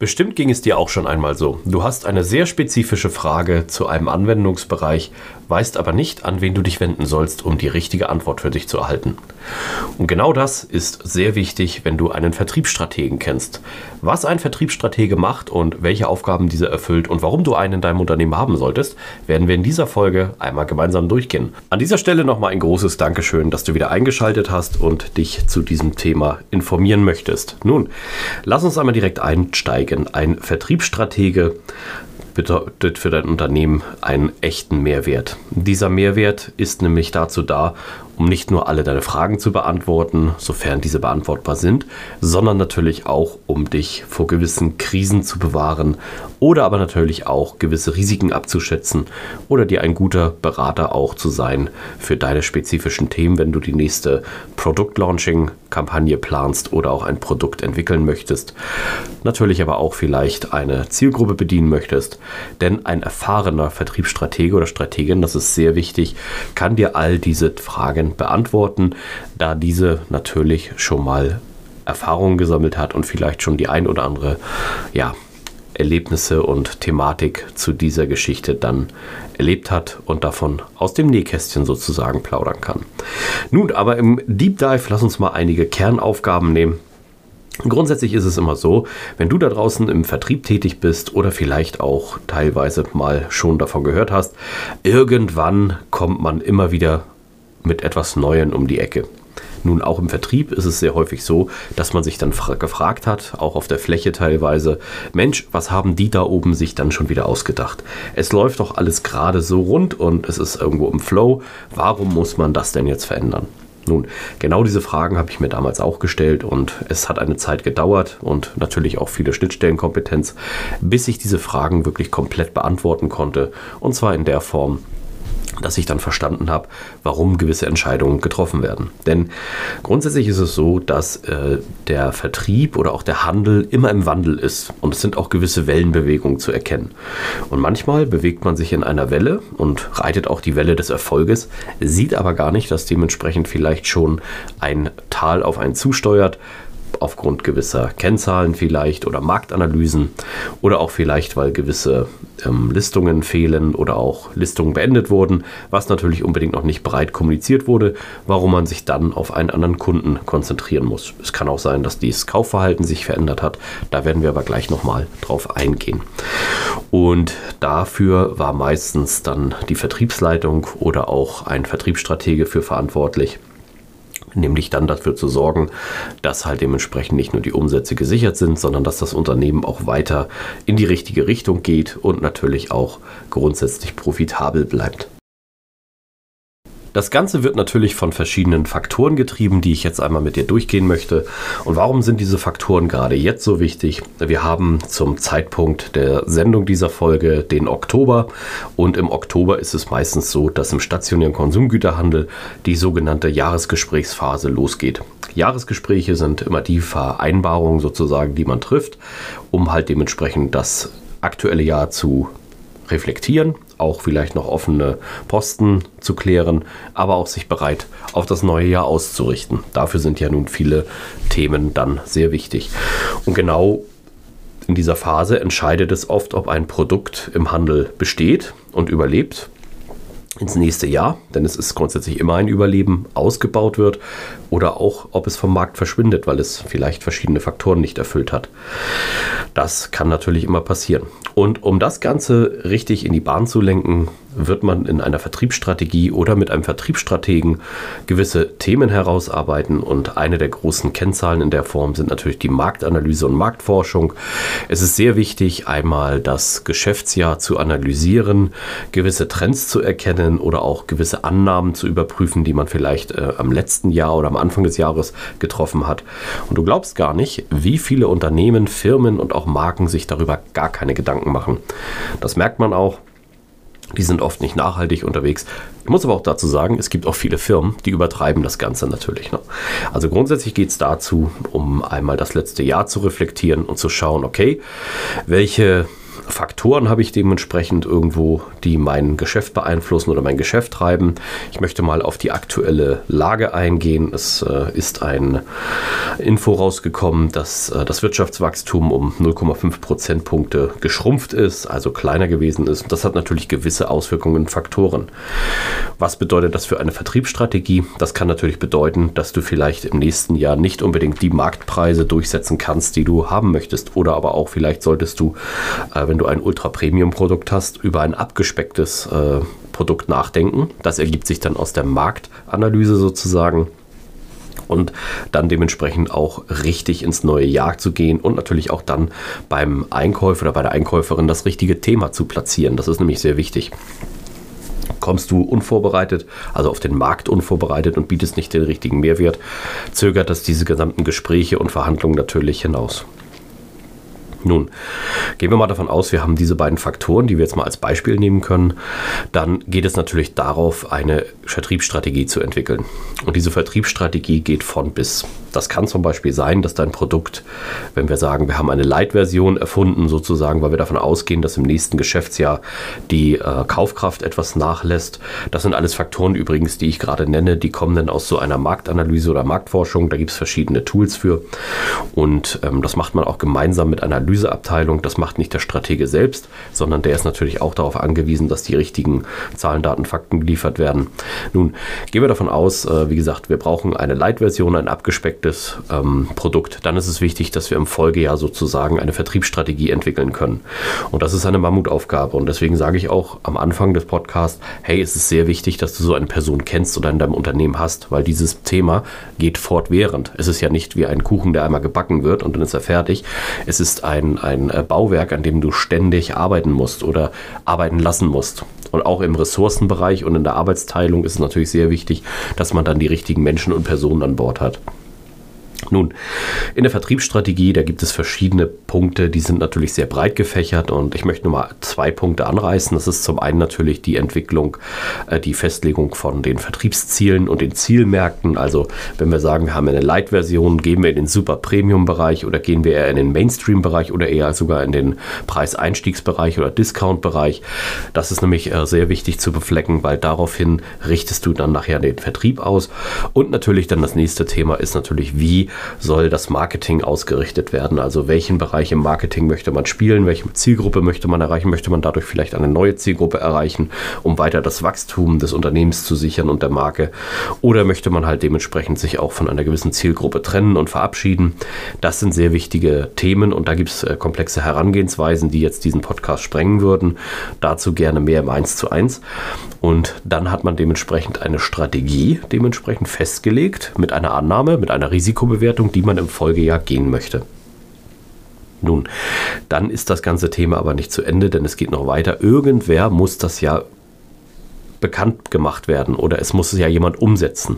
Bestimmt ging es dir auch schon einmal so. Du hast eine sehr spezifische Frage zu einem Anwendungsbereich, weißt aber nicht, an wen du dich wenden sollst, um die richtige Antwort für dich zu erhalten. Und genau das ist sehr wichtig, wenn du einen Vertriebsstrategen kennst. Was ein Vertriebsstratege macht und welche Aufgaben dieser erfüllt und warum du einen in deinem Unternehmen haben solltest, werden wir in dieser Folge einmal gemeinsam durchgehen. An dieser Stelle nochmal ein großes Dankeschön, dass du wieder eingeschaltet hast und dich zu diesem Thema informieren möchtest. Nun, lass uns einmal direkt einsteigen einsteigen. Ein Vertriebsstratege bedeutet für dein Unternehmen einen echten Mehrwert. Dieser Mehrwert ist nämlich dazu da, um nicht nur alle deine Fragen zu beantworten, sofern diese beantwortbar sind, sondern natürlich auch, um dich vor gewissen Krisen zu bewahren oder aber natürlich auch gewisse Risiken abzuschätzen oder dir ein guter Berater auch zu sein für deine spezifischen Themen, wenn du die nächste Produktlaunching-Kampagne planst oder auch ein Produkt entwickeln möchtest. Natürlich aber auch vielleicht eine Zielgruppe bedienen möchtest, denn ein erfahrener Vertriebsstratege oder Strategin, das ist sehr wichtig, kann dir all diese Fragen beantworten, da diese natürlich schon mal Erfahrungen gesammelt hat und vielleicht schon die ein oder andere ja, Erlebnisse und Thematik zu dieser Geschichte dann erlebt hat und davon aus dem Nähkästchen sozusagen plaudern kann. Nun, aber im Deep Dive lass uns mal einige Kernaufgaben nehmen. Grundsätzlich ist es immer so, wenn du da draußen im Vertrieb tätig bist oder vielleicht auch teilweise mal schon davon gehört hast, irgendwann kommt man immer wieder mit etwas Neuem um die Ecke. Nun, auch im Vertrieb ist es sehr häufig so, dass man sich dann gefragt hat, auch auf der Fläche teilweise, Mensch, was haben die da oben sich dann schon wieder ausgedacht? Es läuft doch alles gerade so rund und es ist irgendwo im Flow. Warum muss man das denn jetzt verändern? Nun, genau diese Fragen habe ich mir damals auch gestellt und es hat eine Zeit gedauert und natürlich auch viele Schnittstellenkompetenz, bis ich diese Fragen wirklich komplett beantworten konnte und zwar in der Form, dass ich dann verstanden habe, warum gewisse Entscheidungen getroffen werden. Denn grundsätzlich ist es so, dass äh, der Vertrieb oder auch der Handel immer im Wandel ist und es sind auch gewisse Wellenbewegungen zu erkennen. Und manchmal bewegt man sich in einer Welle und reitet auch die Welle des Erfolges, sieht aber gar nicht, dass dementsprechend vielleicht schon ein Tal auf einen zusteuert, aufgrund gewisser Kennzahlen vielleicht oder Marktanalysen oder auch vielleicht, weil gewisse ähm, Listungen fehlen oder auch Listungen beendet wurden, was natürlich unbedingt noch nicht breit kommuniziert wurde, warum man sich dann auf einen anderen Kunden konzentrieren muss. Es kann auch sein, dass dieses Kaufverhalten sich verändert hat. Da werden wir aber gleich nochmal drauf eingehen. Und dafür war meistens dann die Vertriebsleitung oder auch ein Vertriebsstratege für verantwortlich nämlich dann dafür zu sorgen, dass halt dementsprechend nicht nur die Umsätze gesichert sind, sondern dass das Unternehmen auch weiter in die richtige Richtung geht und natürlich auch grundsätzlich profitabel bleibt. Das Ganze wird natürlich von verschiedenen Faktoren getrieben, die ich jetzt einmal mit dir durchgehen möchte. Und warum sind diese Faktoren gerade jetzt so wichtig? Wir haben zum Zeitpunkt der Sendung dieser Folge den Oktober und im Oktober ist es meistens so, dass im stationären Konsumgüterhandel die sogenannte Jahresgesprächsphase losgeht. Jahresgespräche sind immer die Vereinbarungen sozusagen, die man trifft, um halt dementsprechend das aktuelle Jahr zu reflektieren, auch vielleicht noch offene Posten zu klären, aber auch sich bereit auf das neue Jahr auszurichten. Dafür sind ja nun viele Themen dann sehr wichtig. Und genau in dieser Phase entscheidet es oft, ob ein Produkt im Handel besteht und überlebt ins nächste Jahr, denn es ist grundsätzlich immer ein Überleben, ausgebaut wird oder auch, ob es vom Markt verschwindet, weil es vielleicht verschiedene Faktoren nicht erfüllt hat. Das kann natürlich immer passieren. Und um das Ganze richtig in die Bahn zu lenken, wird man in einer Vertriebsstrategie oder mit einem Vertriebsstrategen gewisse Themen herausarbeiten. Und eine der großen Kennzahlen in der Form sind natürlich die Marktanalyse und Marktforschung. Es ist sehr wichtig, einmal das Geschäftsjahr zu analysieren, gewisse Trends zu erkennen oder auch gewisse Annahmen zu überprüfen, die man vielleicht äh, am letzten Jahr oder am Anfang des Jahres getroffen hat. Und du glaubst gar nicht, wie viele Unternehmen, Firmen und auch Marken sich darüber gar keine Gedanken machen. Das merkt man auch Die sind oft nicht nachhaltig unterwegs. Ich muss aber auch dazu sagen, es gibt auch viele Firmen, die übertreiben das Ganze natürlich. Ne? Also grundsätzlich geht es dazu, um einmal das letzte Jahr zu reflektieren und zu schauen, okay, welche Faktoren habe ich dementsprechend irgendwo, die mein Geschäft beeinflussen oder mein Geschäft treiben. Ich möchte mal auf die aktuelle Lage eingehen. Es äh, ist ein Info rausgekommen, dass äh, das Wirtschaftswachstum um 0,5 Prozentpunkte geschrumpft ist, also kleiner gewesen ist. Das hat natürlich gewisse Auswirkungen und Faktoren. Was bedeutet das für eine Vertriebsstrategie? Das kann natürlich bedeuten, dass du vielleicht im nächsten Jahr nicht unbedingt die Marktpreise durchsetzen kannst, die du haben möchtest. Oder aber auch vielleicht solltest du, äh, wenn du ein Ultra-Premium-Produkt hast, über ein abgespecktes äh, Produkt nachdenken. Das ergibt sich dann aus der Marktanalyse sozusagen und dann dementsprechend auch richtig ins neue Jahr zu gehen und natürlich auch dann beim Einkäufer oder bei der Einkäuferin das richtige Thema zu platzieren. Das ist nämlich sehr wichtig. Kommst du unvorbereitet, also auf den Markt unvorbereitet und bietest nicht den richtigen Mehrwert, zögert das diese gesamten Gespräche und Verhandlungen natürlich hinaus. Nun, gehen wir mal davon aus, wir haben diese beiden Faktoren, die wir jetzt mal als Beispiel nehmen können. Dann geht es natürlich darauf, eine Vertriebsstrategie zu entwickeln. Und diese Vertriebsstrategie geht von bis. Das kann zum Beispiel sein, dass dein Produkt, wenn wir sagen, wir haben eine Light-Version erfunden, sozusagen, weil wir davon ausgehen, dass im nächsten Geschäftsjahr die äh, Kaufkraft etwas nachlässt. Das sind alles Faktoren übrigens, die ich gerade nenne, die kommen dann aus so einer Marktanalyse oder Marktforschung. Da gibt es verschiedene Tools für. Und ähm, das macht man auch gemeinsam mit Analyseabteilung. Das macht nicht der Stratege selbst, sondern der ist natürlich auch darauf angewiesen, dass die richtigen Zahlen, Daten, Fakten geliefert werden. Nun, gehen wir davon aus, äh, wie gesagt, wir brauchen eine Light-Version, ein abgespecktes ähm, Produkt. Dann ist es wichtig, dass wir im Folgejahr sozusagen eine Vertriebsstrategie entwickeln können. Und das ist eine Mammutaufgabe. Und deswegen sage ich auch am Anfang des Podcasts, hey, es ist sehr wichtig, dass du so eine Person kennst oder in deinem Unternehmen hast, weil dieses Thema geht fortwährend. Es ist ja nicht wie ein Kuchen, der einmal gebacken wird und dann ist er fertig. Es ist ein ein, ein äh, Bauwerk, an dem du ständig arbeiten musst oder arbeiten lassen musst. Und auch im Ressourcenbereich und in der Arbeitsteilung ist es natürlich sehr wichtig, dass man dann die richtigen Menschen und Personen an Bord hat. Nun, in der Vertriebsstrategie, da gibt es verschiedene Punkte, die sind natürlich sehr breit gefächert und ich möchte nur mal zwei Punkte anreißen. Das ist zum einen natürlich die Entwicklung, äh, die Festlegung von den Vertriebszielen und den Zielmärkten. Also wenn wir sagen, wir haben eine Light-Version, gehen wir in den Super-Premium-Bereich oder gehen wir eher in den Mainstream-Bereich oder eher sogar in den Preiseinstiegsbereich oder Discount-Bereich. Das ist nämlich äh, sehr wichtig zu beflecken, weil daraufhin richtest du dann nachher den Vertrieb aus. Und natürlich dann das nächste Thema ist natürlich, soll das Marketing ausgerichtet werden? Also welchen Bereich im Marketing möchte man spielen? Welche Zielgruppe möchte man erreichen? Möchte man dadurch vielleicht eine neue Zielgruppe erreichen, um weiter das Wachstum des Unternehmens zu sichern und der Marke? Oder möchte man halt dementsprechend sich auch von einer gewissen Zielgruppe trennen und verabschieden? Das sind sehr wichtige Themen und da gibt es äh, komplexe Herangehensweisen, die jetzt diesen Podcast sprengen würden. Dazu gerne mehr im 1 zu 1. Und dann hat man dementsprechend eine Strategie dementsprechend festgelegt mit einer Annahme, mit einer Risikobewertung, die man im Folgejahr gehen möchte. Nun, dann ist das ganze Thema aber nicht zu Ende, denn es geht noch weiter. Irgendwer muss das ja bekannt gemacht werden oder es muss es ja jemand umsetzen.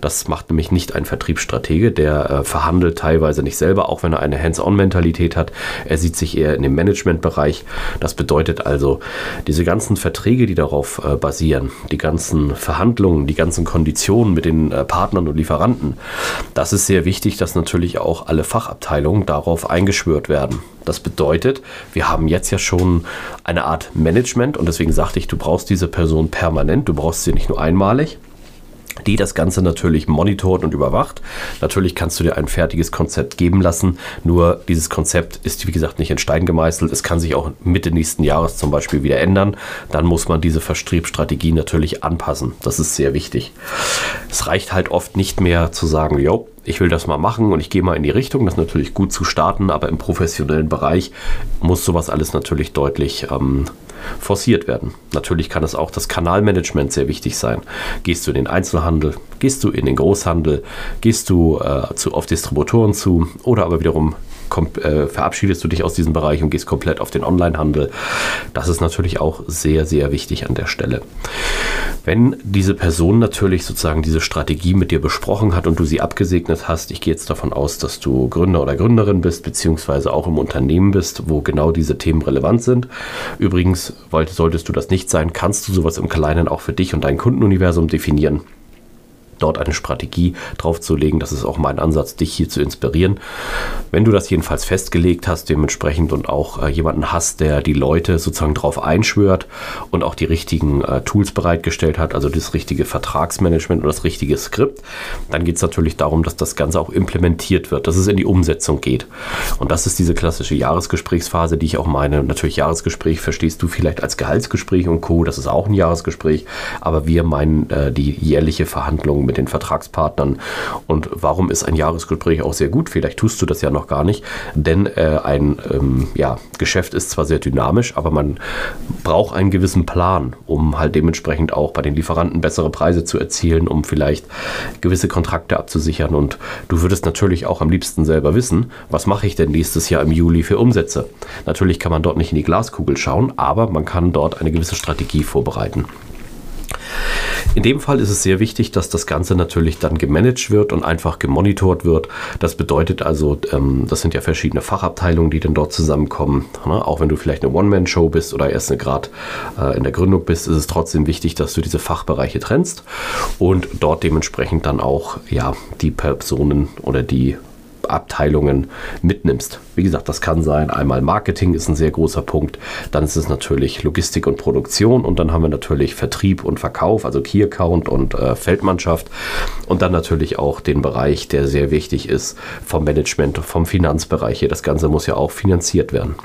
Das macht nämlich nicht ein Vertriebsstratege, der äh, verhandelt teilweise nicht selber, auch wenn er eine Hands-on-Mentalität hat. Er sieht sich eher in dem Managementbereich. Das bedeutet also, diese ganzen Verträge, die darauf äh, basieren, die ganzen Verhandlungen, die ganzen Konditionen mit den äh, Partnern und Lieferanten, das ist sehr wichtig, dass natürlich auch alle Fachabteilungen darauf eingeschwört werden. Das bedeutet, wir haben jetzt ja schon eine Art Management und deswegen sagte ich, du brauchst diese Person permanent, du brauchst sie nicht nur einmalig die das Ganze natürlich monitort und überwacht. Natürlich kannst du dir ein fertiges Konzept geben lassen, nur dieses Konzept ist, wie gesagt, nicht in Stein gemeißelt. Es kann sich auch Mitte nächsten Jahres zum Beispiel wieder ändern. Dann muss man diese Vertriebsstrategie natürlich anpassen. Das ist sehr wichtig. Es reicht halt oft nicht mehr zu sagen, jo, ich will das mal machen und ich gehe mal in die Richtung. Das ist natürlich gut zu starten, aber im professionellen Bereich muss sowas alles natürlich deutlich ähm, forciert werden. Natürlich kann es auch das Kanalmanagement sehr wichtig sein. Gehst du in den Einzelhandel, gehst du in den Großhandel, gehst du äh, zu, auf Distributoren zu oder aber wiederum äh, verabschiedest du dich aus diesem Bereich und gehst komplett auf den Onlinehandel. Das ist natürlich auch sehr, sehr wichtig an der Stelle. Wenn diese Person natürlich sozusagen diese Strategie mit dir besprochen hat und du sie abgesegnet hast, ich gehe jetzt davon aus, dass du Gründer oder Gründerin bist, beziehungsweise auch im Unternehmen bist, wo genau diese Themen relevant sind. Übrigens, solltest du das nicht sein, kannst du sowas im Kleinen auch für dich und dein Kundenuniversum definieren dort eine Strategie draufzulegen. Das ist auch mein Ansatz, dich hier zu inspirieren. Wenn du das jedenfalls festgelegt hast, dementsprechend und auch äh, jemanden hast, der die Leute sozusagen drauf einschwört und auch die richtigen äh, Tools bereitgestellt hat, also das richtige Vertragsmanagement und das richtige Skript, dann geht es natürlich darum, dass das Ganze auch implementiert wird, dass es in die Umsetzung geht. Und das ist diese klassische Jahresgesprächsphase, die ich auch meine. Natürlich Jahresgespräch verstehst du vielleicht als Gehaltsgespräch und Co. Das ist auch ein Jahresgespräch, aber wir meinen äh, die jährliche Verhandlung mit den Vertragspartnern. Und warum ist ein Jahresgespräch auch sehr gut? Vielleicht tust du das ja noch gar nicht, denn äh, ein ähm, ja, Geschäft ist zwar sehr dynamisch, aber man braucht einen gewissen Plan, um halt dementsprechend auch bei den Lieferanten bessere Preise zu erzielen, um vielleicht gewisse Kontrakte abzusichern. Und du würdest natürlich auch am liebsten selber wissen, was mache ich denn nächstes Jahr im Juli für Umsätze. Natürlich kann man dort nicht in die Glaskugel schauen, aber man kann dort eine gewisse Strategie vorbereiten. In dem Fall ist es sehr wichtig, dass das Ganze natürlich dann gemanagt wird und einfach gemonitort wird. Das bedeutet also, ähm, das sind ja verschiedene Fachabteilungen, die dann dort zusammenkommen. Ne? Auch wenn du vielleicht eine One-Man-Show bist oder erst gerade äh, in der Gründung bist, ist es trotzdem wichtig, dass du diese Fachbereiche trennst und dort dementsprechend dann auch ja, die Personen oder die Abteilungen mitnimmst. Wie gesagt, das kann sein, einmal Marketing ist ein sehr großer Punkt, dann ist es natürlich Logistik und Produktion und dann haben wir natürlich Vertrieb und Verkauf, also Key Account und äh, Feldmannschaft und dann natürlich auch den Bereich, der sehr wichtig ist vom Management, vom Finanzbereich hier. Das Ganze muss ja auch finanziert werden.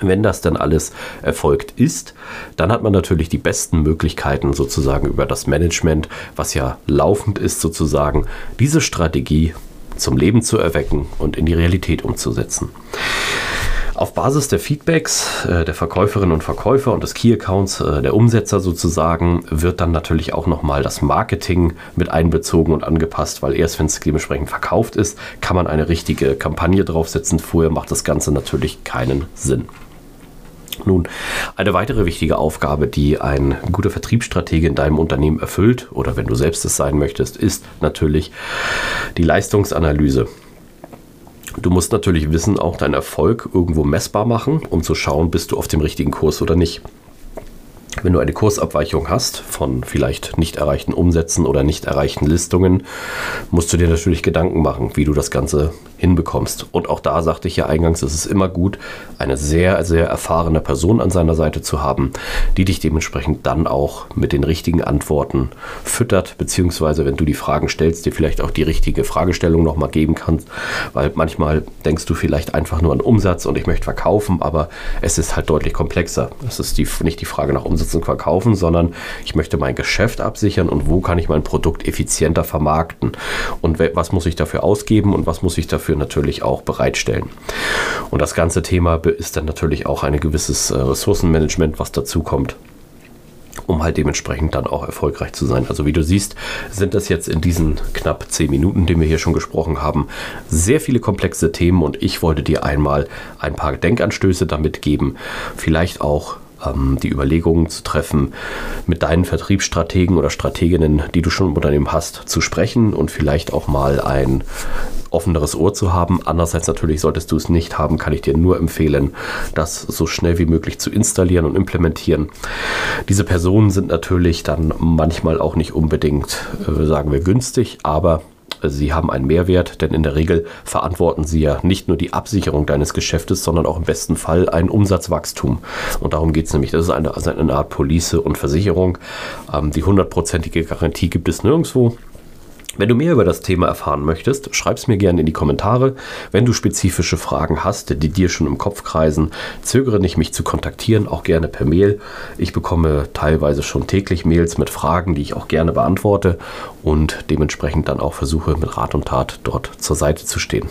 Wenn das dann alles erfolgt ist, dann hat man natürlich die besten Möglichkeiten sozusagen über das Management, was ja laufend ist sozusagen, diese Strategie zum Leben zu erwecken und in die Realität umzusetzen. Auf Basis der Feedbacks äh, der Verkäuferinnen und Verkäufer und des Key Accounts äh, der Umsetzer sozusagen wird dann natürlich auch nochmal das Marketing mit einbezogen und angepasst, weil erst wenn es dementsprechend verkauft ist, kann man eine richtige Kampagne draufsetzen. Vorher macht das Ganze natürlich keinen Sinn. Nun, eine weitere wichtige Aufgabe, die ein guter Vertriebsstratege in deinem Unternehmen erfüllt, oder wenn du selbst es sein möchtest, ist natürlich die Leistungsanalyse. Du musst natürlich wissen, auch deinen Erfolg irgendwo messbar machen, um zu schauen, bist du auf dem richtigen Kurs oder nicht. Wenn du eine Kursabweichung hast von vielleicht nicht erreichten Umsätzen oder nicht erreichten Listungen, musst du dir natürlich Gedanken machen, wie du das Ganze hinbekommst. Und auch da sagte ich ja eingangs, es ist immer gut, eine sehr, sehr erfahrene Person an seiner Seite zu haben, die dich dementsprechend dann auch mit den richtigen Antworten füttert, beziehungsweise wenn du die Fragen stellst, dir vielleicht auch die richtige Fragestellung nochmal geben kannst, weil manchmal denkst du vielleicht einfach nur an Umsatz und ich möchte verkaufen, aber es ist halt deutlich komplexer. Es ist die, nicht die Frage nach Umsatz und Verkaufen, sondern ich möchte mein Geschäft absichern und wo kann ich mein Produkt effizienter vermarkten und was muss ich dafür ausgeben und was muss ich dafür dafür natürlich auch bereitstellen. Und das ganze Thema ist dann natürlich auch ein gewisses äh, Ressourcenmanagement, was dazu kommt um halt dementsprechend dann auch erfolgreich zu sein. Also wie du siehst, sind das jetzt in diesen knapp zehn Minuten, die wir hier schon gesprochen haben, sehr viele komplexe Themen und ich wollte dir einmal ein paar Denkanstöße damit geben, vielleicht auch ähm, die Überlegungen zu treffen, mit deinen Vertriebsstrategen oder Strateginnen, die du schon im Unternehmen hast, zu sprechen und vielleicht auch mal ein offeneres Ohr zu haben. Andererseits natürlich solltest du es nicht haben, kann ich dir nur empfehlen, das so schnell wie möglich zu installieren und implementieren. Diese Personen sind natürlich dann manchmal auch nicht unbedingt, äh, sagen wir, günstig, aber Sie haben einen Mehrwert, denn in der Regel verantworten Sie ja nicht nur die Absicherung deines Geschäftes, sondern auch im besten Fall ein Umsatzwachstum. Und darum geht es nämlich. Das ist eine, also eine Art Police und Versicherung. Ähm, die hundertprozentige Garantie gibt es nirgendwo. Wenn du mehr über das Thema erfahren möchtest, schreib es mir gerne in die Kommentare. Wenn du spezifische Fragen hast, die dir schon im Kopf kreisen, zögere nicht, mich zu kontaktieren, auch gerne per Mail. Ich bekomme teilweise schon täglich Mails mit Fragen, die ich auch gerne beantworte und dementsprechend dann auch versuche, mit Rat und Tat dort zur Seite zu stehen.